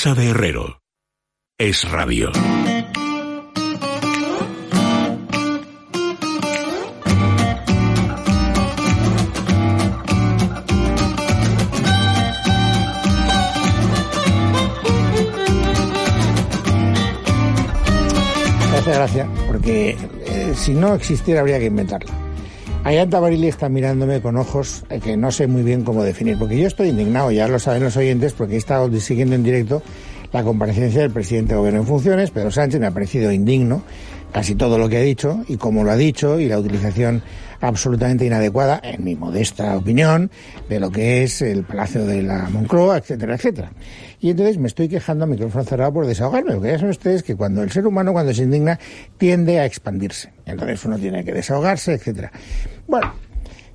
de Herrero. Es radio. gracia, porque eh, si no existiera habría que inventarla. Ayanta Barili está mirándome con ojos eh, que no sé muy bien cómo definir, porque yo estoy indignado, ya lo saben los oyentes, porque he estado siguiendo en directo la comparecencia del presidente de gobierno en funciones, Pedro Sánchez, me ha parecido indigno casi todo lo que ha dicho y cómo lo ha dicho y la utilización absolutamente inadecuada, en mi modesta opinión, de lo que es el Palacio de la Moncloa, etcétera, etcétera. Y entonces me estoy quejando a micrófono cerrado por desahogarme, porque ya saben ustedes que cuando el ser humano, cuando se indigna, tiende a expandirse. Entonces uno tiene que desahogarse, etcétera. Bueno,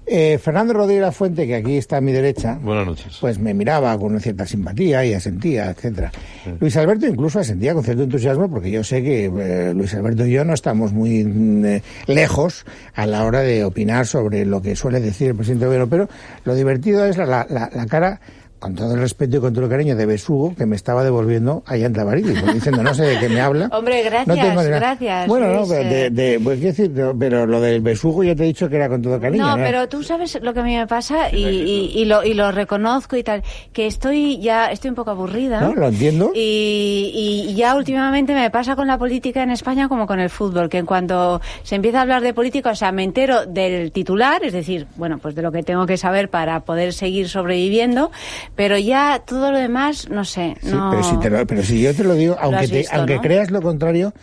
eh, Fernando Rodríguez Fuente, que aquí está a mi derecha, Buenas noches. pues me miraba con una cierta simpatía y asentía, etcétera. Luis Alberto incluso asentía con cierto entusiasmo porque yo sé que eh, Luis Alberto y yo no estamos muy mm, eh, lejos a la hora de opinar sobre lo que suele decir el presidente del gobierno, pero lo divertido es la, la, la cara con todo el respeto y con todo el cariño de Besugo que me estaba devolviendo a Yanta Barili, pues diciendo no sé de qué me habla. Hombre, gracias, No tengo gracias, Bueno, no, pero, de, eh. de- pues, quiero decir, pero lo del Besugo ya te he dicho que era con todo cariño. No, ¿no? pero tú sabes lo que a mí me pasa y, y- y lo, y lo reconozco y tal, que estoy ya estoy un poco aburrida. No, lo entiendo. Y, y ya últimamente me pasa con la política en España como con el fútbol, que en cuanto se empieza a hablar de política, o sea, me entero del titular, es decir, bueno, pues de lo que tengo que saber para poder seguir sobreviviendo, pero ya todo lo demás, no sé, Sí, no... pero, si te lo- pero si yo te lo digo, aunque, te- aunque ¿no? creas lo contrario,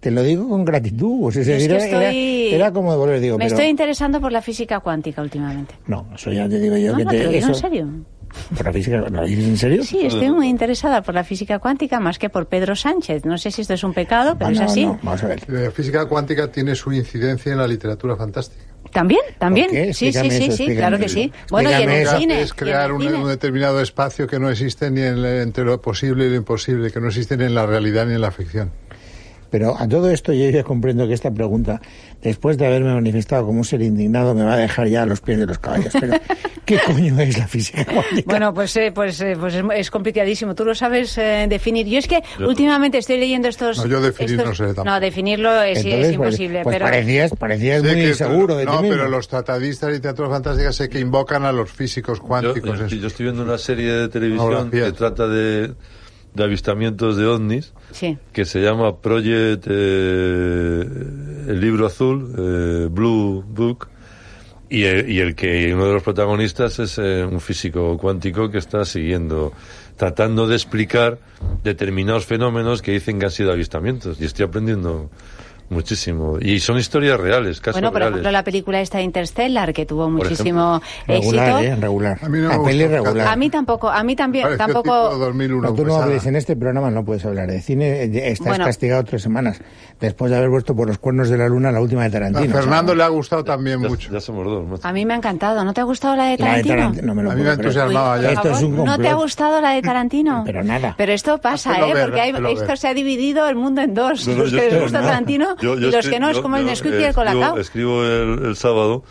te lo digo con gratitud. O sea, es era, era- estoy- era como devolver, digo, me pero... estoy interesando por la física cuántica últimamente. No, eso ya te digo yo No, que no, te... te lo digo en serio. ¿Por la física? ¿Lo dices en serio? Sí, estoy muy interesada por la física cuántica más que por Pedro Sánchez. No sé si esto es un pecado, pero Ah, es así. no, vamos a ver. La física cuántica tiene su incidencia en la literatura fantástica. También, también. Sí, sí, sí, sí, claro que sí. Bueno, y en el cine. es crear un, determinado espacio que no existe ni en- entre lo posible y lo imposible, que no existe ni en la realidad ni en la ficción. Pero a todo esto yo ya comprendo que esta pregunta, después de haberme manifestado como un ser indignado, me va a dejar ya a los pies de los caballos. Pero, ¿qué coño es la física cuántica? Bueno, pues, eh, pues, eh, pues es, es complicadísimo. Tú lo sabes eh, definir. Yo es que últimamente estoy leyendo estos. No, yo definir estos- no sé tampoco. No, definirlo es, Entonces, es pues- imposible. Pues, pero parecías, muy que- seguro de no, ti mismo. pero los tratadistas de literatura fantástica sé que invocan a los físicos cuánticos. yo- yo estoy viendo una serie de televisión que trata de, de avistamientos de ovnis, Sí. que se llama Project, eh, el libro azul, eh, Blue Book, y el, y el que uno de los protagonistas es eh, un físico cuántico que está siguiendo, tratando de explicar determinados fenómenos que dicen que han sido avistamientos. Y estoy aprendiendo muchísimo. Y son historias reales, casos Bueno, por reales. ejemplo, la película esta Interstellar, que tuvo muchísimo regular, éxito. ¿eh? Regular. A mí no me la peli regular. A mí tampoco, a mí también, Pareció tipo tampoco. 2001, No, tú no pesada. hables en este programa, no puedes hablar de cine. eh, Estás Bueno. castigado tres semanas después de haber vuelto por los cuernos de la luna la última de A Tarantino. Fernando le ha gustado también Ya, mucho. ya somos dos. macho. A mí me ha encantado. ¿No te ha gustado la de La de Tarantino? Tarantino, no me lo A mí puedo me creer. Uy, ya. por Esto es un ¿No te ha gustado la de Tarantino? Pero nada. Pero esto pasa, Hazlo ¿eh? ver, Porque hay- hazlo esto ver. se ha dividido el mundo en dos. No, no, los yo que les gusta no. Tarantino Yo- yo y los que no, es como el Nesquik y el Colacao. Escribo, escribo el, el sábado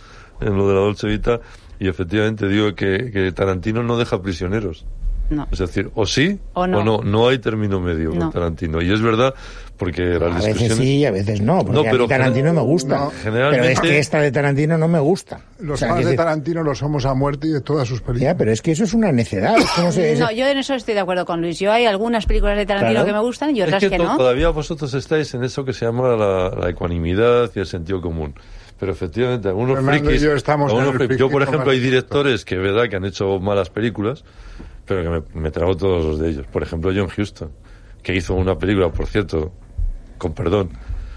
en lo de la Dolce Vita y efectivamente digo que, que Tarantino no deja prisioneros. No. Es decir, o sí O no. no. No hay término medio No. con Tarantino. Y es verdad porque las A veces sí y a veces no, porque No, a mí pero Tarantino me gusta. no, generalmente- Pero es que esta de Tarantino no me gusta. Los O sea, fans de Tarantino los somos a muerte y de todas sus películas. Ya, pero es que eso es una necedad. es como se- No, yo en eso estoy de acuerdo con Luis. Yo hay algunas películas de Tarantino Claro. que me gustan y Es otras que, que, no. todavía vosotros estáis en eso que se llama la, la ecuanimidad y el sentido común. Pero efectivamente, algunos Fernando frikis... yo estamos algunos en el frikis- yo, por ejemplo, hay directores que verdad que han hecho malas películas, pero que me, me trago todos los de ellos. Por ejemplo, John Huston, que hizo una película, por cierto, con perdón,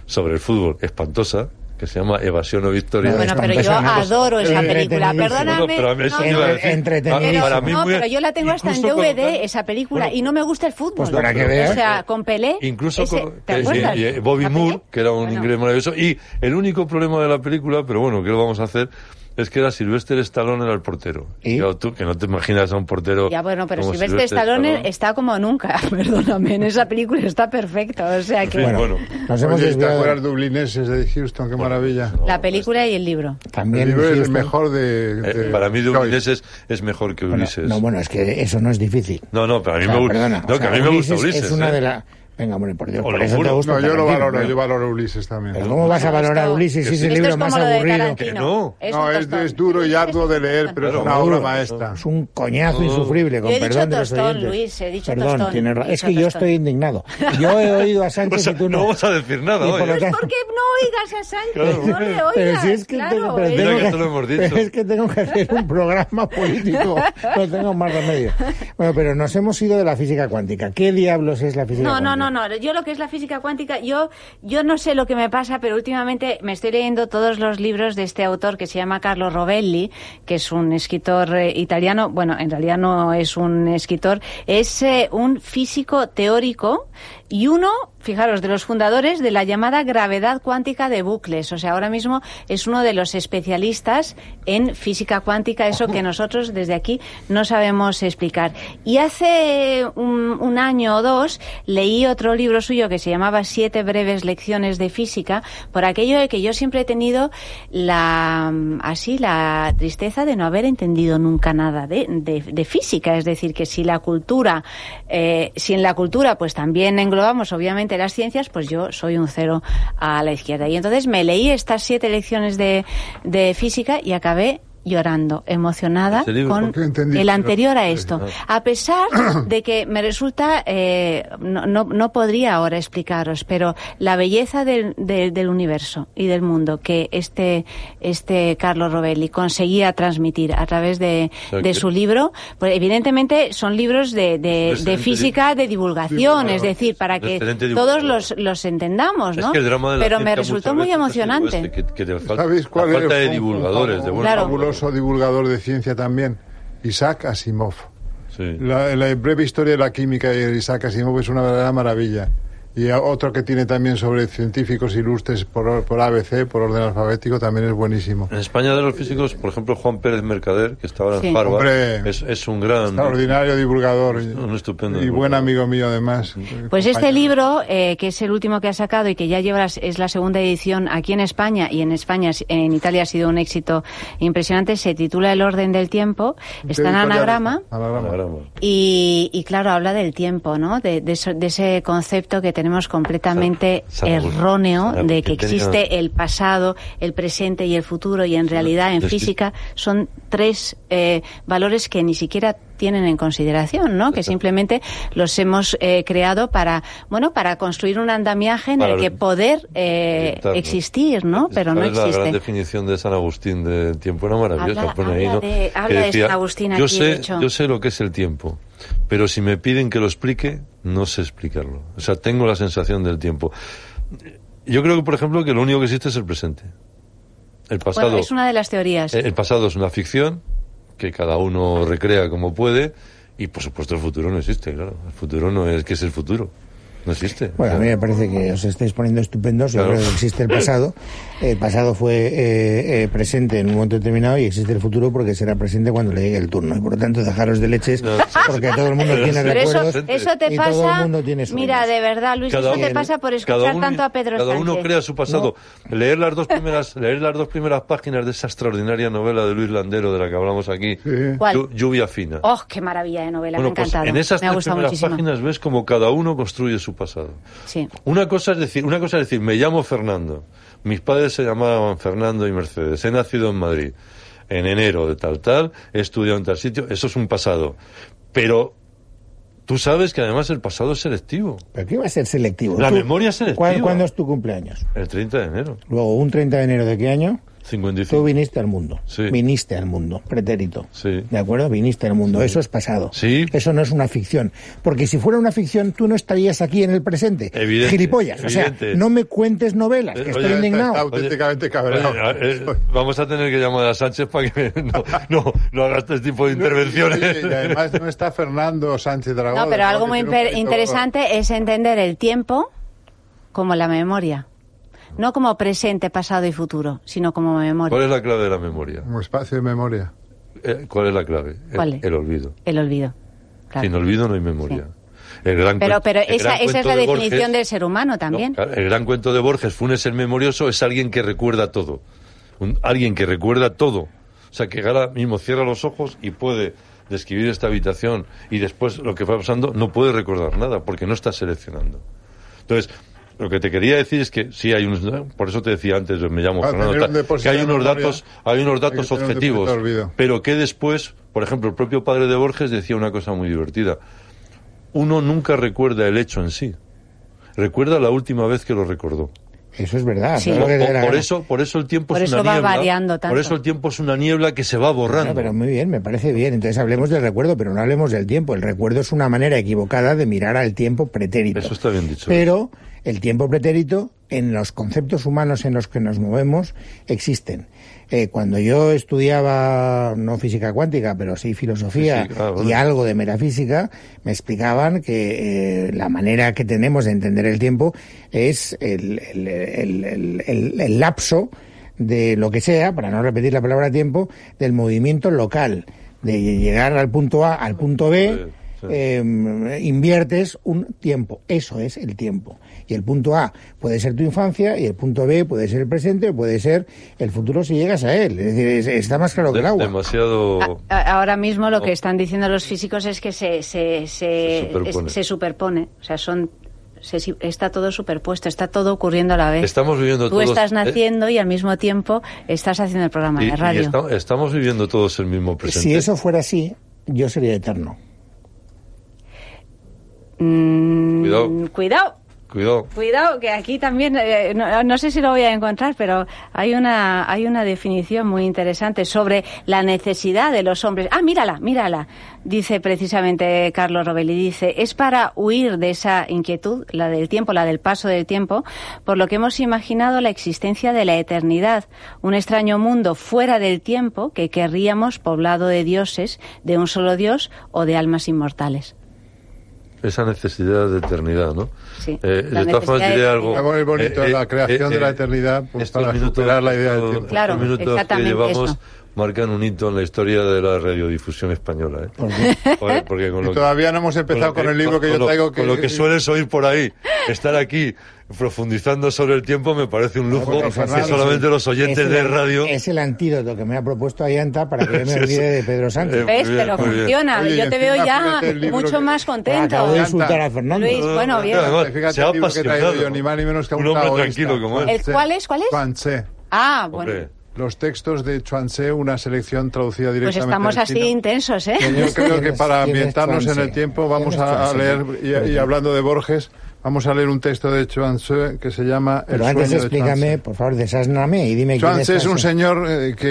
sobre el fútbol espantosa, que se llama Evasión o Victoria. No, bueno, pero yo adoro esa película. Perdóname. No, pero a mí eso no, no, decir. Entretenidísimo. pero, Para mí no, muy- pero yo la tengo hasta en incluso con- DVD, esa película, Bueno, y no me gusta el fútbol. Pues para que veas. O sea, con Pelé. Incluso ese- con ¿te que- acuerdas? y- y Bobby ¿La Pelé? Moore, que era un Bueno. inglés maravilloso. Y el único problema de la película, pero bueno, ¿qué lo vamos a hacer? Es que era Sylvester Stallone era el portero. ¿Y? Claro, tú que no te imaginas a un portero. Ya, bueno, pero como Silvestre Stallone está como nunca, perdóname, en esa película está perfecto, o sea que... Bueno, Bueno, nos hemos Oye, ¿te desviado. acuerdas dublineses de Houston? Qué maravilla. La película y el libro. También el libro es el Houston. mejor de... Eh, de para mí de. Ulises es mejor que Bueno, Ulises. no, bueno, es que eso no es difícil. No, no, pero a mí O sea, me gusta. perdona, No, o que a sea, mí me gusta Ulises Ulises. Es una ¿eh? de las... Venga, hombre, por Dios, Os por lo eso te juro. gusta No, yo lo valoro, pero- yo valoro a Ulises también. Pero ¿Cómo vas a valorar a Ulises si es el libro es más aburrido? Que no. Es No, es, es duro y arduo de leer, pero es una obra maestra. Es un coñazo insufrible, con Yo he dicho perdón de los oyentes. Luis, he dicho Perdón, tostón, tienes ra- he Es dicho que yo estoy indignado. Yo he oído a O Sánchez sea, y tú no no. vamos a decir nada hoy. lo ¿eh? tanto- ¿Por qué no oigas a Sánchez? No le oigas, Pero si es que, claro, tengo, pero es- que es tengo que hacer un programa político. No tengo más remedio. Bueno, pero nos hemos ido de la física cuántica. ¿Qué diablos es la física cuántica? no, no, no. Yo lo que es la física cuántica, yo, yo no sé lo que me pasa, pero últimamente me estoy leyendo todos los libros de este autor que se llama Carlo Rovelli, que es un escritor eh, italiano. Bueno, en realidad no es un escritor, es eh, un físico teórico y uno, fijaros, de los fundadores de la llamada gravedad cuántica de bucles. O sea, ahora mismo es uno de los especialistas en física cuántica, eso que nosotros desde aquí no sabemos explicar. Y hace un, un año o dos leí otro libro suyo que se llamaba Siete breves lecciones de física, por aquello de que yo siempre he tenido la así la tristeza de no haber entendido nunca nada de, de- de física. Es decir, que si la cultura, eh, si en la cultura pues también englobamos obviamente las ciencias, pues yo soy un cero a la izquierda. Y entonces me leí estas siete lecciones de, de física y acabé llorando, emocionada ¿Ese libro? ¿Por con el anterior a esto. Ah. A pesar de que me resulta, eh, no, no, no podría ahora explicaros, pero la belleza del, del- del universo y del mundo que este, este Carlos Rovelli conseguía transmitir a través de, de su libro, pues evidentemente son libros de, de, física, de divulgación, es decir, para que todos los, los entendamos, Es ¿no? que el drama de la pero me resultó muy emocionante. este, que, que te falta, ¿Sabéis cuál la falta es de divulgadores, de buenos Divulgador de ciencia también? Isaac Asimov. Sí. La, la breve historia de la química de Isaac Asimov es una verdadera maravilla. Y otro que tiene también sobre científicos ilustres por, por ABC, por orden alfabético, también es buenísimo. En España de los físicos, por ejemplo, Juan Pérez Mercader, que estaba en Sí. Harvard, Hombre. es, es un gran... Extraordinario divulgador. Un estupendo Y buen divulgador. amigo mío, además. Pues este Compañero. libro, eh, que es el último que ha sacado y que ya lleva es la segunda edición aquí en España y en España, en Italia ha sido un éxito impresionante, se titula El orden del tiempo, está en anagrama. anagrama. Anagrama. Y, y claro, habla del tiempo, ¿no? De, de de ese concepto que tenemos completamente erróneo de que existe el pasado, el presente y el futuro y en realidad en física son tres eh, valores que ni siquiera tienen en consideración, ¿no? Que simplemente los hemos eh, creado para, bueno, para construir un andamiaje en Para el que poder eh, existir, ¿no? Pero no ¿Sabes la gran existe. definición de San Agustín de tiempo? Era maravillosa. Habla- pone ahí, habla ¿no? de- habla de San Agustín yo aquí, sé, de hecho. Yo sé lo que es el tiempo, pero si me piden que lo explique, no sé explicarlo. O sea, tengo la sensación del tiempo. Yo creo que, por ejemplo, que lo único que existe es el presente. El pasado, Bueno, es una de las teorías. eh, el pasado es una ficción que cada uno recrea como puede y, por supuesto, el futuro no existe, claro. El futuro no es que es el futuro. No existe. Bueno, a mí me parece que os estáis poniendo estupendos. Yo Claro. creo que existe el pasado. El pasado fue eh, eh, presente en un momento determinado y existe el futuro porque será presente cuando le llegue el turno. Y por lo tanto, dejaros de leches No. porque todo el mundo tiene. Pero eso, recuerdos. eso te y todo el pasa. mundo tiene. Mira, de verdad, Luis, Cada eso te uno- pasa por escuchar uno- tanto a Pedro cada uno Sánchez. crea su pasado. Leer las dos primeras, leer las dos primeras páginas de esa extraordinaria novela de Luis Landero de la que hablamos aquí, Sí. ¿Cuál? Llu- Lluvia fina. Oh, qué maravilla de novela, me ha bueno, pues encantado. en esas me ha gustado primeras muchísimo. páginas ves como cada uno construye su pasado. Sí. Una cosa es decir, una cosa es decir, me llamo Fernando. Mis padres se llamaban Fernando y Mercedes. He nacido en Madrid en enero de tal tal, he estudiado en tal sitio, eso es un pasado. Pero tú sabes que además el pasado es selectivo. ¿Pero qué va a ser selectivo? La Tú- memoria es selectiva. ¿cuál- ¿Cuándo es tu cumpleaños? El 30 de enero, Luego, un 30 de enero de qué año? Tú 55. viniste al mundo. Sí. Viniste al mundo, pretérito. Sí. ¿De acuerdo? Viniste al mundo. Eso es pasado. Sí. Eso no es una ficción. Porque si fuera una ficción, tú no estarías aquí en el presente. Evidente, Gilipollas. O sea, no me cuentes novelas, Eh, que oye, estoy está- indignado. Está auténticamente cabreado. Oye, eh, vamos a tener que llamar a Sánchez para que no, no, no haga este tipo de intervenciones. Oye, y además no está Fernando Sánchez Dragón. No, pero algo muy interesante es entender el tiempo como la memoria. No como presente, pasado y futuro, sino como memoria. ¿Cuál es la clave de la memoria? Un espacio de memoria. Eh, ¿Cuál es la clave? El- ¿Cuál es? El, olvido. El olvido. Claro. Sin olvido no hay memoria. El gran Pero, cuen- pero el esa, gran esa es cuento la de definición Borges- del ser humano No, también. el gran cuento de Borges, Funes el memorioso, es alguien que recuerda todo. Un- alguien que recuerda todo. O sea, que ahora mismo cierra los ojos y puede describir esta habitación y después lo que va pasando no puede recordar nada porque no está seleccionando. Entonces, lo que te quería decir es que sí hay unos, por eso te decía antes, me llamo Va a Fernando, un que hay unos datos, hay unos datos un objetivos, pero que después, por ejemplo, el propio padre de Borges decía una cosa muy divertida. Uno nunca recuerda el hecho en sí. Recuerda la última vez que lo recordó. Eso es verdad. Sí. Por eso, por eso el tiempo Por es eso una va niebla. variando tanto. Por eso el tiempo es una niebla que se va borrando. No, pero muy bien, me parece bien. Entonces hablemos del recuerdo, pero no hablemos del tiempo. El recuerdo es una manera equivocada de mirar al tiempo pretérito. Eso está bien dicho. Pero el tiempo pretérito, en los conceptos humanos en los que nos movemos, existen. Eh, cuando yo estudiaba, no física cuántica, pero sí filosofía y algo de metafísica, me explicaban que eh, la manera que tenemos de entender el tiempo es el- el lapso de lo que sea, para no repetir la palabra tiempo, del movimiento local, de llegar al punto A al punto B, Sí. eh, inviertes un tiempo, eso es el tiempo. Y el punto A puede ser tu infancia y el punto B puede ser el presente o puede ser el futuro si llegas a él. Es decir, es- está más claro que el agua. demasiado. A- a- Ahora mismo lo No. que están diciendo los físicos es que se, se, se, Se superpone. es- se superpone. O sea, son se si- está todo superpuesto, está todo ocurriendo a la vez. Estamos viviendo Tú todos. estás eh, naciendo y al mismo tiempo estás haciendo el programa y- de y radio. esta- estamos viviendo todos el mismo presente. Si eso fuera así, yo sería eterno. Mm, Cuidado. Cuidado. Cuidado. Cuidado, que aquí también, eh, no, no sé si lo voy a encontrar, pero hay una, hay una definición muy interesante sobre la necesidad de los hombres. Ah, mírala, mírala, dice precisamente Carlos Robelli, dice, es para huir de esa inquietud, la del tiempo, la del paso del tiempo, por lo que hemos imaginado la existencia de la eternidad, un extraño mundo fuera del tiempo que querríamos poblado de dioses, de un solo Dios o de almas inmortales. Esa necesidad de eternidad, ¿no? Sí, Eh, la de todas formas necesidad de diré algo. Algo muy bonito, la creación de la eternidad, pues, para superar la idea del tiempo. Claro, minutos que llevamos eso. Marcan un hito en la historia de la radiodifusión española. ¿eh? ¿Por? Joder, porque con lo que- todavía no hemos empezado con, lo el libro que con yo lo- traigo. Que, Con lo que sueles oír por ahí, estar aquí profundizando sobre el tiempo me parece un lujo porque que Fernando, solamente los oyentes Es el- de radio... Es el antídoto que me ha propuesto Ayanta para que yo me olvide de Pedro Sánchez. Eh, ¿Ves? Muy bien, Pero funciona. Oye, Yo te veo ya mucho que- más contento. Acabo de insultar a Fernando. Luis, bueno, bien. Además, Fíjate se ha el libro que he traído apasionado. yo, ni más ni menos que Un un hombre taoísta. tranquilo como él. ¿El cuál es? ¿Cuál es? Tse. Ah, bueno. Hombre, Los textos de Chuang Tse, una selección traducida Pues directamente estamos del así intensos, ¿eh? Que Yo creo que ¿Quién es- para ambientarnos en el tiempo vamos ¿Quién es a, leer, y, y hablando de Borges, vamos a leer un texto de Chuang Tse que se llama Pero El antes sueño de explícame, Tse. por favor, desásname y dime Tse es un señor eh, que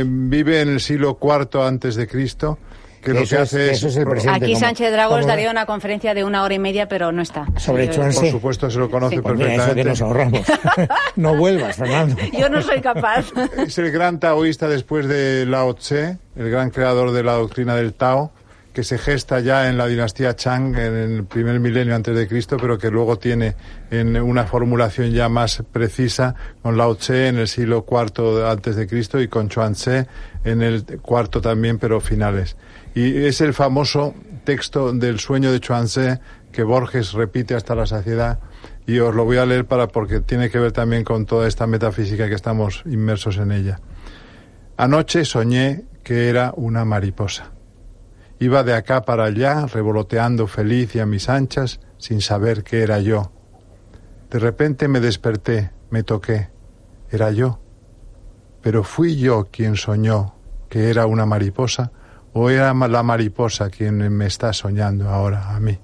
eh, vive en el siglo IV antes de Cristo, que lo que es- hace eso es el. Aquí Sánchez Dragos daría una conferencia de una hora y media, pero no está. Sobre Chuang Por supuesto se lo conoce Sí. Pues mira, eso que perfectamente. nos ahorramos. no vuelvas, Fernando. Yo no soy capaz. Es el gran taoísta después de Lao Tse, el gran creador de la doctrina del Tao, que se gesta ya en la dinastía Chang en el primer milenio antes de Cristo, pero que luego tiene en una formulación ya más precisa con Lao Tse en el siglo IV antes de Cristo y con Chuang Tse en el cuarto también, pero finales. Y es el famoso texto del sueño de Chuang Tse que Borges repite hasta la saciedad y os lo voy a leer para porque tiene que ver también con toda esta metafísica que estamos inmersos en ella. Anoche soñé que era una mariposa. Iba de acá para allá, revoloteando feliz y a mis anchas, sin saber que era yo. De repente me desperté, me toqué. Era yo. Pero fui yo quien soñó que era una mariposa, o era la mariposa quien me está soñando ahora a mí.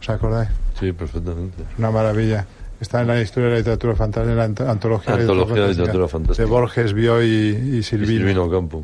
¿Os acordáis? sí, perfectamente. Una maravilla. Está en la historia de la literatura fantástica, en la ant- antología, Antología de literatura fantástica. de Borges, Bioy y, y Y Silvino. Silvino Campo.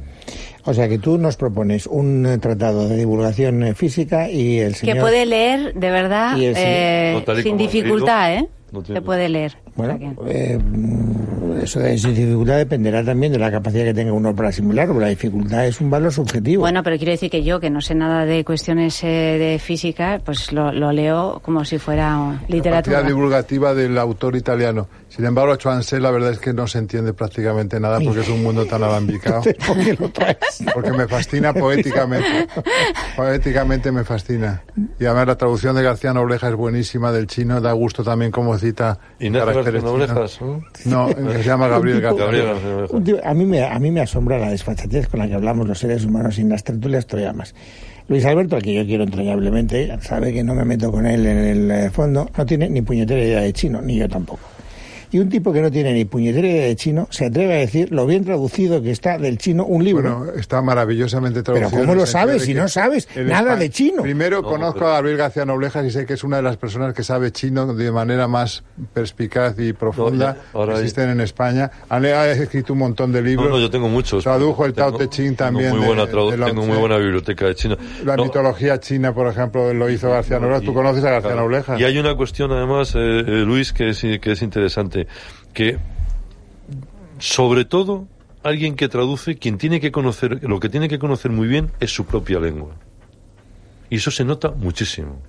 O sea que tú nos propones un eh, tratado de divulgación eh, física y el señor... Que puede leer, de verdad, Y el señor- eh, sin dificultad, leído, ¿eh? no tiene- Se puede leer. Bueno, eh, mm, eso de esa dificultad dependerá también de la capacidad que tenga uno para asimilarlo. La dificultad es un valor subjetivo. Bueno, pero quiero decir que yo, que no sé nada de cuestiones eh, de física, pues lo, lo leo como si fuera literatura. Capacidad divulgativa del autor italiano. Sin embargo, Chuanse la verdad es que no se entiende prácticamente nada porque es un mundo tan alambicado. ¿Por qué lo traes? Porque me fascina poéticamente. Poéticamente me fascina. Y además la traducción de García Nobleja es buenísima del chino. Da gusto también cómo cita Ignacio García Noblejas. ¿no? No, se llama Gabriel García. Gabriel a, mí me, a mí me asombra la desfachatez con la que hablamos los seres humanos sin las tertulias troyanas. Luis Alberto, al que yo quiero entrañablemente, sabe que no me meto con él en el eh, fondo, no tiene ni puñetera idea de chino, ni yo tampoco. Y un tipo que no tiene ni puñetera idea de chino se atreve a decir lo bien traducido que está del chino un libro. Bueno, está maravillosamente traducido. Pero ¿cómo lo sabes de si no sabes nada de chino? Primero No, conozco pero- a Gabriel García Noblejas y sé que es una de las personas que sabe chino de manera más perspicaz y profunda ya, ahora que hay- existen en España. Ha, ha escrito un montón de libros. No, no, yo tengo muchos. Tradujo el Tao Tengo- Te Ching también Tengo muy de- buena, de Lao tengo muy buena biblioteca de China. La No, mitología china, por ejemplo, lo hizo García Noblejas. Tú y- conoces a García claro. Noblejas. Y hay una cuestión, además, eh, eh, Luis, que es, que es interesante, que sobre todo alguien que traduce, quien tiene que conocer, lo que tiene que conocer muy bien es su propia lengua. Y eso se nota muchísimo.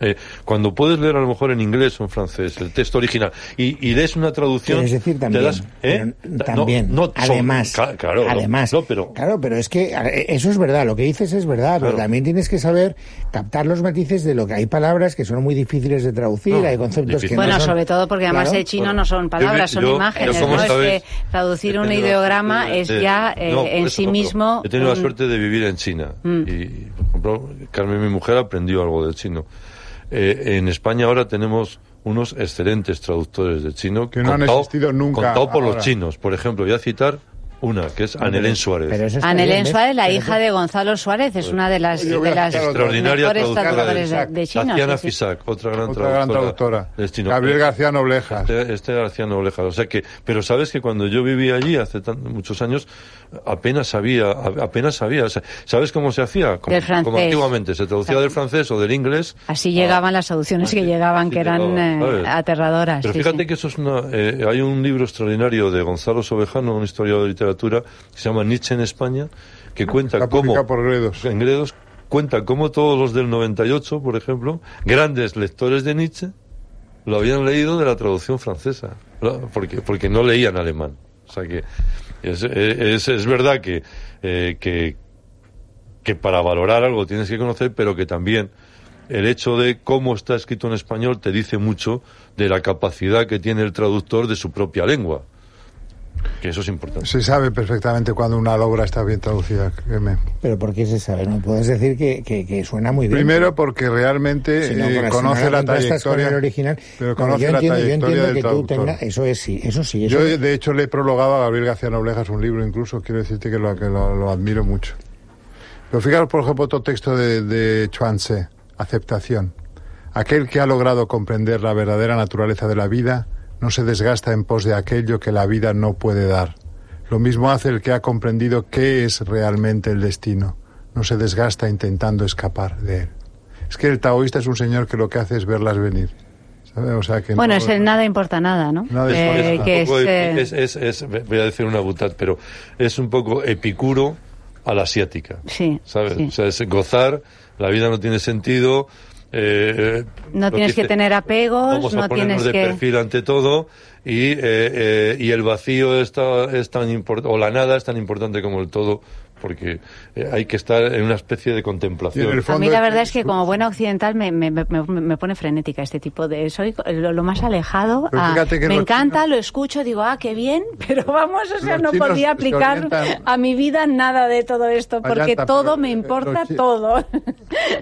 Eh, cuando puedes leer a lo mejor en inglés o en francés el texto original y, y lees una traducción Quieres decir te también, das- ¿eh? también, no, no, son- además, claro, además, no, pero claro, pero es que eh, eso es verdad, lo que dices es verdad, pero también tienes que saber captar los matices de lo que hay palabras que son muy difíciles de traducir, No, hay conceptos difícil. que Bueno, no son- sobre todo porque además Claro. el chino Bueno, no son yo palabras, son yo- imágenes, ¿no? Es que traducir un ideograma es de- ya eh, en sí mismo... He tenido la suerte de vivir en China. Mm. Y, por ejemplo, Carmen, mi mujer, aprendió algo del chino. Eh, en España ahora tenemos unos excelentes traductores de chino. Que no han contado- existido nunca Contado por ahora. los chinos. Por ejemplo, voy a citar una, que es Anelén Suárez. Pero eso Anelén. Suárez, la hija de Gonzalo Suárez, es una de las, de las citar otra. Extraordinaria mejores traductora traductores del- de, de chino. Tatiana sí, sí. Fisac, otra gran Otra gran traductora. del chino. Gabriel García Noblejas. Este, este García Noblejas. O sea que, pero sabes que cuando yo vivía allí hace tan- muchos años, apenas sabía, apenas sabía. O sea, ¿Sabes cómo se hacía? Como, Del francés. como antiguamente, se traducía Exacto. del francés o del inglés. Así llegaban las traducciones que llegaban, Ah, que eran llegaba, eh, aterradoras. Pero sí, fíjate sí. que eso es una. eh, hay un libro extraordinario de Gonzalo Sobejano, un historiador de literatura, que se llama Nietzsche en España, que cuenta Está cómo. publicado por Gredos. En Gredos cuenta cómo todos los del 98, por ejemplo, grandes lectores de Nietzsche, lo habían leído de la traducción francesa, ¿no? porque, porque no leían alemán. O sea que es, es, es verdad que, eh, que, que para valorar algo tienes que conocer, pero que también el hecho de cómo está escrito en español te dice mucho de la capacidad que tiene el traductor de su propia lengua. Que eso es importante. Se sabe perfectamente cuando una obra está bien traducida, créeme. Pero ¿por qué se sabe? No puedes decir que, que, que suena muy bien. Primero porque realmente Si no, eh, conoce no la con trayectoria. el original. Pero No, conoce yo la entiendo, yo trayectoria entiendo del que tú traductor. tengas, eso es sí, eso sí, eso Yo, de hecho, le he prologado a Gabriel García Noblejas un libro, incluso quiero decirte que lo, que lo, lo admiro mucho. Pero fijaros, por ejemplo, otro texto de, de Chuanse, Aceptación. Aquel que ha logrado comprender la verdadera naturaleza de la vida no se desgasta en pos de aquello que la vida no puede dar. Lo mismo hace el que ha comprendido qué es realmente el destino. No se desgasta intentando escapar de él. Es que el taoísta es un señor que lo que hace es verlas venir. O sea que Bueno, no- es el nada importa nada, ¿no? Nada Eh, importa. que un poco es, epi- eh, es- es- es- voy a decir una butad, pero es un poco epicuro a la asiática. Sí, ¿Sabes? sí. O sea, es gozar, la vida no tiene sentido. Eh, No tienes que tener apegos, Vamos a no ponernos tienes de que- perfil ante todo y, eh, eh, y el vacío está, es tan importante, o la nada es tan importante como el todo, porque eh, hay que estar en una especie de contemplación. A mí la verdad es que como buena occidental me, me, me, me pone frenética este tipo de... Soy lo, lo más alejado. A- me los encanta, chinos- lo escucho, digo, ah, qué bien, pero vamos, o sea, no se aplicar a mi vida nada de todo esto, porque todo pero, me eh, importa todo.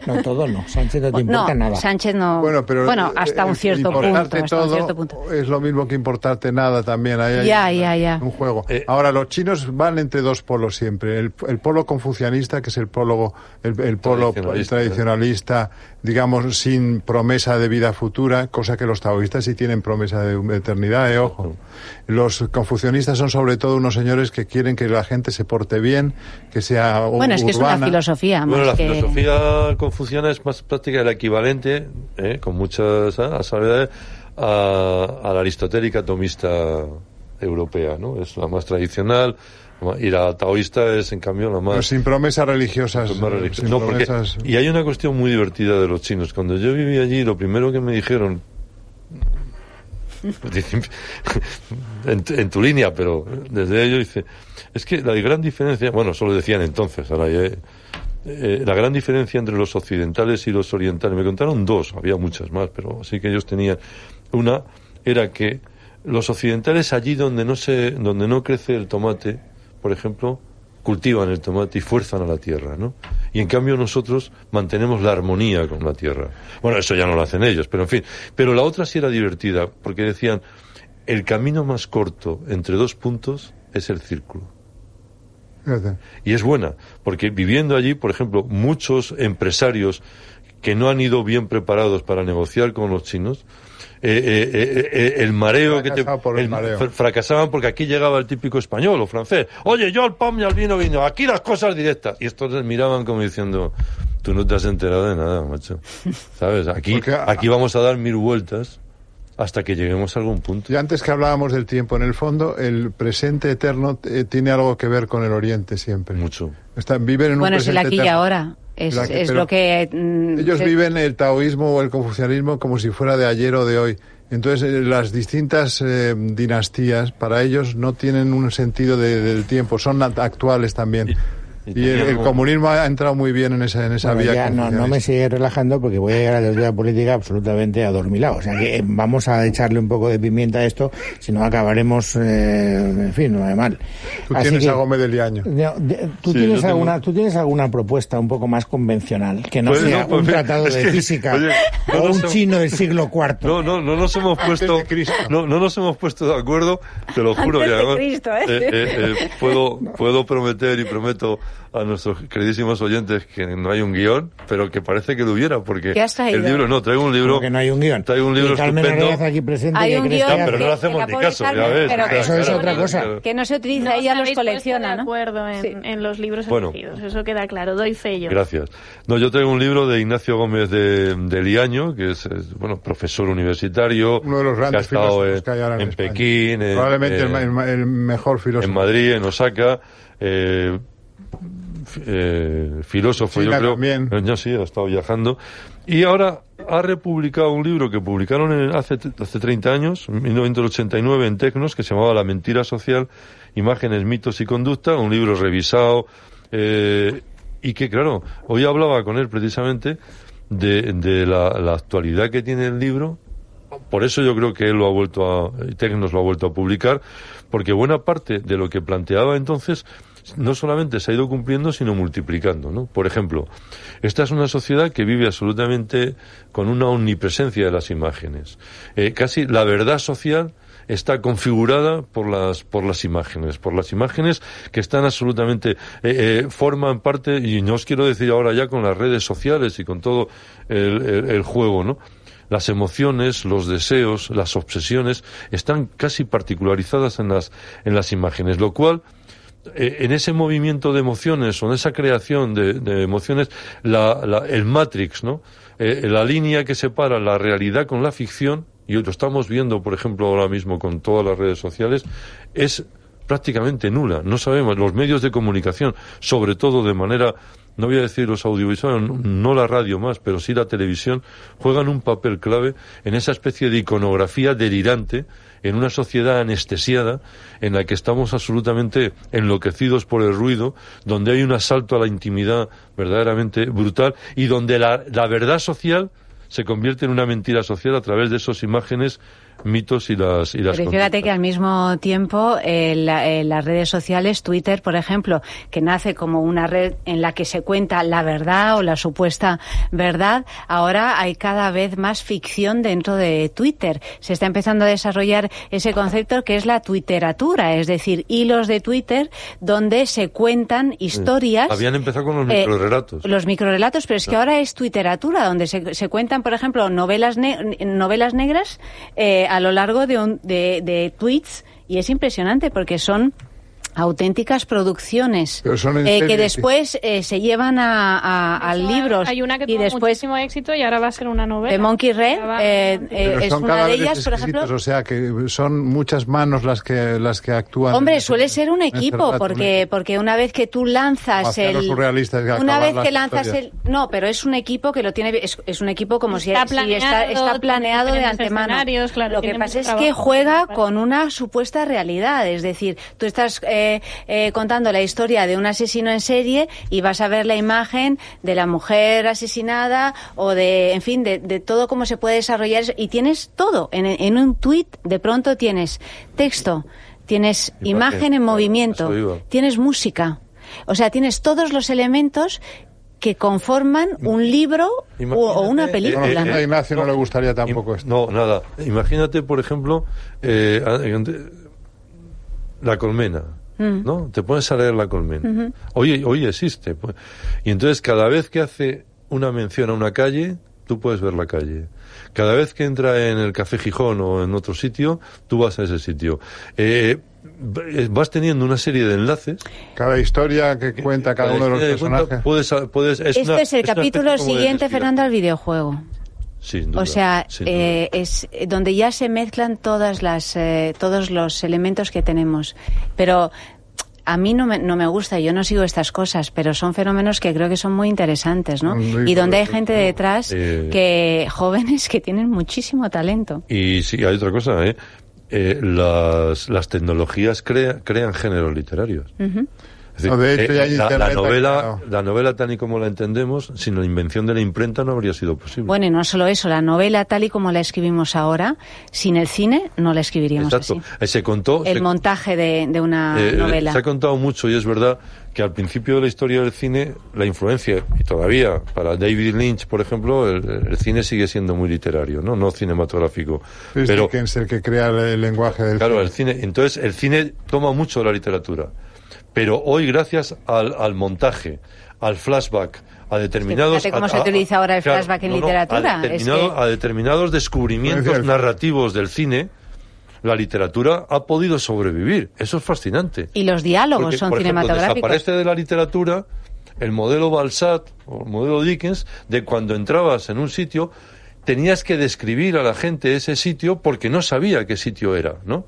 No, todo no. Sánchez no te importa no, nada. Sánchez no... Bueno, pero hasta eh, un cierto punto, importarte hasta un todo cierto punto. es lo mismo que importarte nada también. Ahí hay Ya, un- ya, ya. un juego. Eh, Ahora, los chinos van entre dos polos siempre. El, el polo confucianista, que es el polo, el, el polo Tradicionalista, tradicionalista, digamos, sin promesa de vida futura, cosa que los taoístas sí tienen promesa de eternidad, eh, ojo. Los confucianistas son sobre todo unos señores que quieren que la gente se porte bien, que sea Bueno, es que es una filosofía más Bueno, la que... filosofía confuciana es más práctica, el equivalente, eh, con muchas ah, salvedades, a, a la aristotélica tomista europea, ¿no? Es la más tradicional, y la taoísta es, en cambio, la más... Pero sin promesas religiosas. más religiosa. sin No, porque- promesas- y hay una cuestión muy divertida de los chinos. Cuando yo viví allí, lo primero que me dijeron, en, en tu línea, pero desde ello dice, es que la gran diferencia, bueno, eso lo decían entonces, ahora ya, eh, la gran diferencia entre los occidentales y los orientales, me contaron dos, había muchas más, pero sí que ellos tenían, una era que los occidentales allí donde no se, donde no crece el tomate, por ejemplo, cultivan el tomate y fuerzan a la tierra, ¿no? Y en cambio nosotros mantenemos la armonía con la tierra. Bueno, eso ya no lo hacen ellos, pero en fin. Pero la otra sí era divertida, porque decían, el camino más corto entre dos puntos es el círculo. Y es buena, porque viviendo allí, por ejemplo, muchos empresarios que no han ido bien preparados para negociar con los chinos, eh, eh, eh, eh, el mareo que te... Por el mareo. fr- fracasaban porque aquí llegaba el típico español o francés. Oye, yo al pan y al vino vino, aquí las cosas directas. Y estos les miraban como diciendo, tú no te has enterado de nada, macho. ¿Sabes? Aquí, Porque aquí vamos a dar mil vueltas hasta que lleguemos a algún punto. Y antes que hablábamos del tiempo, en el fondo, el presente eterno eh, tiene algo que ver con el Oriente siempre. Mucho. Están, viven en Bueno, un es el presente aquí y ahora. Es, lo que... mm, Ellos se- viven el taoísmo o el confucianismo como si fuera de ayer o de hoy. Entonces, eh, las distintas eh, dinastías para ellos no tienen un sentido de- del tiempo, son act- actuales también. Y- el, el comunismo ha entrado muy bien en esa, en esa Bueno, vía. ya no, no me sigue relajando porque voy a llegar a la teoría política absolutamente adormilado. O sea que eh, vamos a echarle un poco de pimienta a esto, si no acabaremos, eh, en fin, no de mal. Tú Así tienes que- a Gómez de Liaño. No, de- ¿tú, Sí, tienes yo tengo- alguna, ¿Tú tienes alguna propuesta un poco más convencional? Que no Pues sea no, pues un tratado de que, física oye, no o nos un hemos- chino del siglo IV. No, no, no nos hemos puesto, no, no nos hemos puesto de acuerdo, te lo juro. Antes y de además, Cristo, ¿eh? eh, eh, eh, puedo, puedo prometer y prometo a nuestros queridísimos oyentes que no hay un guion, pero que parece que lo hubiera, porque ¿Qué has traído? el libro, no, traigo un libro, Porque no hay un guion. traigo un libro y Carmen estupendo. Aquí presente. Hay ¿qué un crees guion que pero no le hacemos ni caso, pobre ya Carmen, ves. pero Claro, eso es claro, otra claro, cosa. claro. Que no se utiliza, No ella los colecciona, de ¿no? acuerdo en, Sí. en los libros Bueno. elegidos, eso queda claro, doy fe yo. Gracias. No, yo traigo un libro de Ignacio Gómez de, de Liaño, que es, es, bueno, profesor universitario. Uno de los que ha estado en, que hay ahora en, en. Pekín, en- Probablemente el, en- ma- el- el mejor filósofo. en Madrid, en Osaka, eh, eh, filósofo, China yo creo. también. Eh, Yo sí, ha estado viajando. Y ahora ha republicado un libro que publicaron en- hace, hace 30 años, en 1989, en Tecnos, que se llamaba La mentira social, imágenes, mitos y conducta, un libro revisado, eh, y que, claro, hoy hablaba con él precisamente de, de la, la actualidad que tiene el libro por eso yo creo que él lo ha vuelto a, Tecnos lo ha vuelto a publicar, porque buena parte de lo que planteaba entonces no solamente se ha ido cumpliendo, sino multiplicando, ¿no? Por ejemplo, esta es una sociedad que vive absolutamente con una omnipresencia de las imágenes. Eh, casi la verdad social está configurada por las por las imágenes, por las imágenes que están absolutamente eh, eh, forman parte y no os quiero decir ahora ya con las redes sociales y con todo el, el- el juego, ¿no? Las emociones, los deseos, las obsesiones están casi particularizadas en las en las imágenes, lo cual en ese movimiento de emociones o en esa creación de, de emociones, la, la- el Matrix, ¿no? Eh, la línea que separa la realidad con la ficción, y lo estamos viendo, por ejemplo, ahora mismo con todas las redes sociales, es prácticamente nula. No sabemos, los medios de comunicación, sobre todo de manera, no voy a decir los audiovisuales, no la radio más, pero sí la televisión, juegan un papel clave en esa especie de iconografía delirante en una sociedad anestesiada en la que estamos absolutamente enloquecidos por el ruido, donde hay un asalto a la intimidad verdaderamente brutal y donde la, la verdad social se convierte en una mentira social a través de esas imágenes, mitos y las y las Pero fíjate que conductas. al mismo tiempo eh, la- eh, las redes sociales, Twitter, por ejemplo, que nace como una red en la que se cuenta la verdad o la supuesta verdad, ahora hay cada vez más ficción dentro de Twitter. Se está empezando a desarrollar ese concepto que es la twitteratura, es decir, hilos de Twitter donde se cuentan historias. Habían empezado con los eh, microrelatos. Los microrelatos, pero es que ahora es twitteratura, donde se, se cuentan, por ejemplo, novelas, ne- novelas negras eh, a lo largo de, un, de, de tweets y es impresionante porque son auténticas producciones Pero son en eh, que después eh, se llevan a, a- al Eso, libro Hay una que y tuvo después muchísimo éxito y ahora va a ser una novela. de Monkey Red eh, eh, es una de ellas por ejemplo o sea que son muchas manos las que las que actúan. Hombre, ese- suele ser un equipo, porque, porque una vez que tú lanzas el. Una vez que lanzas historias. el. No, pero es un equipo que lo tiene. Es, es un equipo como si, Está si planeado, está, está planeado de antemano. claro, lo que pasa es que juega con una supuesta realidad. Es decir, tú estás eh, eh, contando la historia de un asesino en serie y vas a ver la imagen de la mujer asesinada o de, en fin, de, de todo cómo se puede desarrollar eso. Y tienes todo. En, en un tuit, de pronto tienes texto, tienes Imagen, imagen en movimiento, tienes música. O sea, tienes todos los elementos que conforman un libro o, o una Imagínate, película. Eh, a eh, Ignacio no, no, le gustaría tampoco esto. No, nada. Imagínate, por ejemplo, eh, la colmena. Mm. ¿No? Te pones a leer la colmena. Hoy, hoy existe. pues. Y entonces, cada vez que hace una mención a una calle, tú puedes ver la calle. Cada vez que entra en el Café Gijón o en otro sitio, tú vas a ese sitio. Eh, v- vas teniendo una serie de enlaces. Cada historia que cuenta cada uno de los personajes. Puedes, puedes, es Esto una- es el capítulo de siguiente. Fernando, al videojuego. Sin duda, O sea, sin duda. eh, es donde ya se mezclan todas las, eh, todos los elementos que tenemos. Pero a mí no me, no me gusta, yo no sigo estas cosas, pero son fenómenos que creo que son muy interesantes, ¿no? Muy Y donde hay gente detrás, Eh, que jóvenes que tienen muchísimo talento. Y sí, hay otra cosa, ¿eh? Eh, las, las tecnologías crea- crean géneros literarios. Es decir, No, de hecho, eh, ya la, novela, la novela tal y como la entendemos, sin la invención de la imprenta no habría sido posible. Bueno, y no solo eso, la novela tal y como la escribimos ahora, sin el cine no la escribiríamos Exacto. así. Eh, Se contó. El se- montaje de, de una eh, novela. Se ha contado mucho y es verdad que al principio de la historia del cine, la influencia, y todavía para David Lynch, por ejemplo, el, el cine sigue siendo muy literario, no, no cinematográfico. Es Pero, Dickens el que crea el, el lenguaje del Claro, cine. el cine. Entonces, el cine toma mucho de la literatura. Pero hoy, gracias al, al montaje, al flashback, a determinados. cómo a- se a- utiliza ahora el claro, flashback en no, no, literatura, A, es determinado- que- a determinados descubrimientos narrativos del cine, la literatura ha podido sobrevivir. Eso es fascinante. Y los diálogos Porque, son por ejemplo, cinematográficos. desaparece de la literatura el modelo Balsat o el modelo Dickens de cuando entrabas en un sitio tenías que describir a la gente ese sitio porque no sabía qué sitio era, ¿no?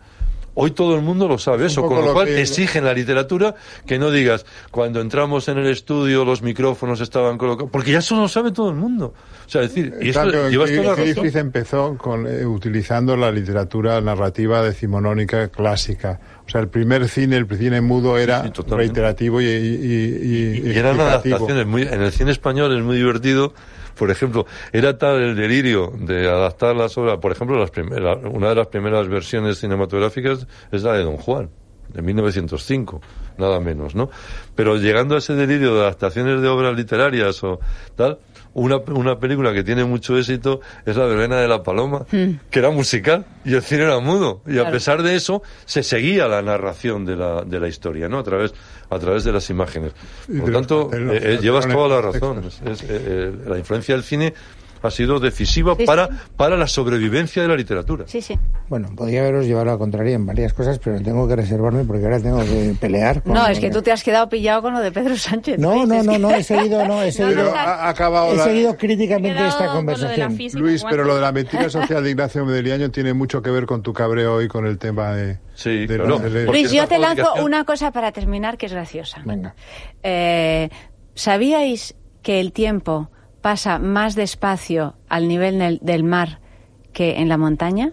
Hoy todo el mundo lo sabe eso, con lo lo cual que- exigen la literatura que no digas cuando entramos en el estudio los micrófonos estaban colocados, porque ya eso lo sabe todo el mundo. O sea, es decir, y esto cambio, llevas toda la razón. Empezó con, eh, utilizando la literatura narrativa decimonónica clásica. O sea, el primer cine, el cine mudo era sí, totalmente. reiterativo y, y, y- y eran adaptaciones muy, en el cine español es muy divertido. Por ejemplo, era tal el delirio de adaptar las obras. Por ejemplo, las prim- la- una de las primeras versiones cinematográficas es la de Don Juan, de 1905, nada menos, ¿no? Pero llegando a ese delirio de adaptaciones de obras literarias o tal, una, una película que tiene mucho éxito es la verbena de la paloma, que era musical y el cine era mudo. Y a pesar de eso, se seguía la narración de la, de la historia, ¿no? A través, a través de las imágenes. Y Por lo tanto, eh, eh, llevas toda la razón. Es- es, eh, la influencia del cine ha sido decisiva Sí, para, sí. para la sobrevivencia de la literatura. Sí, sí. Bueno, podría haberos llevado a la contraria en varias cosas, pero tengo que reservarme porque ahora tengo que pelear. con- No, es que tú te has quedado pillado con lo de Pedro Sánchez. No, no, no, no, he seguido, no, he seguido, ha, ha acabado he la- seguido críticamente esta con conversación. física Luis, pero lo de la mentira social de Ignacio Medeliaño tiene mucho que ver con tu cabreo hoy con el tema de... Sí, de claro. Luis, yo te lanzo una cosa para terminar que es graciosa. Venga. Eh, ¿Sabíais que el tiempo pasa más despacio al nivel del, del mar que en la montaña?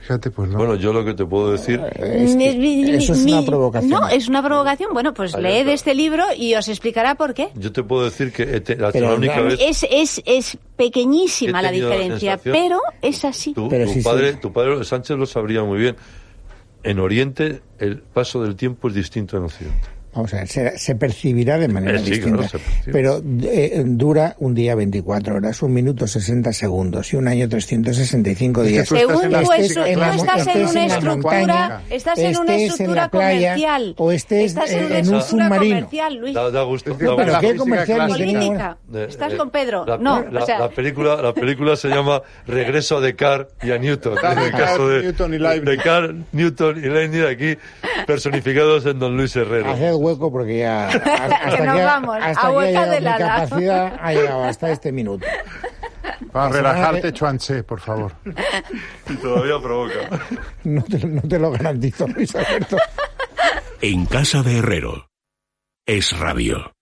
Fíjate, pues no. Bueno, yo lo que te puedo decir, Es que eso es una provocación. No, es una provocación. Bueno, pues Ahí leed está. este libro y os explicará por qué. yo te puedo decir que he te- la, Pero la única no- vez Es, es, es pequeñísima la diferencia, pero es así. Pero tu sí, padre, sí. tu padre Sánchez lo sabría muy bien. En Oriente el paso del tiempo es distinto en Occidente. Vamos a ver, se, se percibirá de manera Eh, sí, distinta. claro, pero eh, dura un día 24 horas, un minuto 60 segundos y un año 365 días. tú estás Según en tú, la clásica. estás en Estés una estructura, montaña, estás en una en estructura playa, comercial. o estés estás en, en- un estructura submarino. comercial, Luis. Da, da gusto. Da Pero qué comercial Política. De- Estás de- con Pedro. La, no, la, o sea, la película, la película se llama Regreso a Descartes y a Newton. Claro, en el caso de Newton y Leibniz. Descartes, Newton y Leibniz aquí personificados en Don Luis Herrero. Hueco porque ya hasta Que nos aquí vamos, hasta a aquí de mi la lana. capacidad ha llegado hasta este minuto. Para relajarte, Chuanche, por favor. Y todavía provoca. No te, no te lo garantizo, Luis Alberto. En casa de Herrero. Es Radio.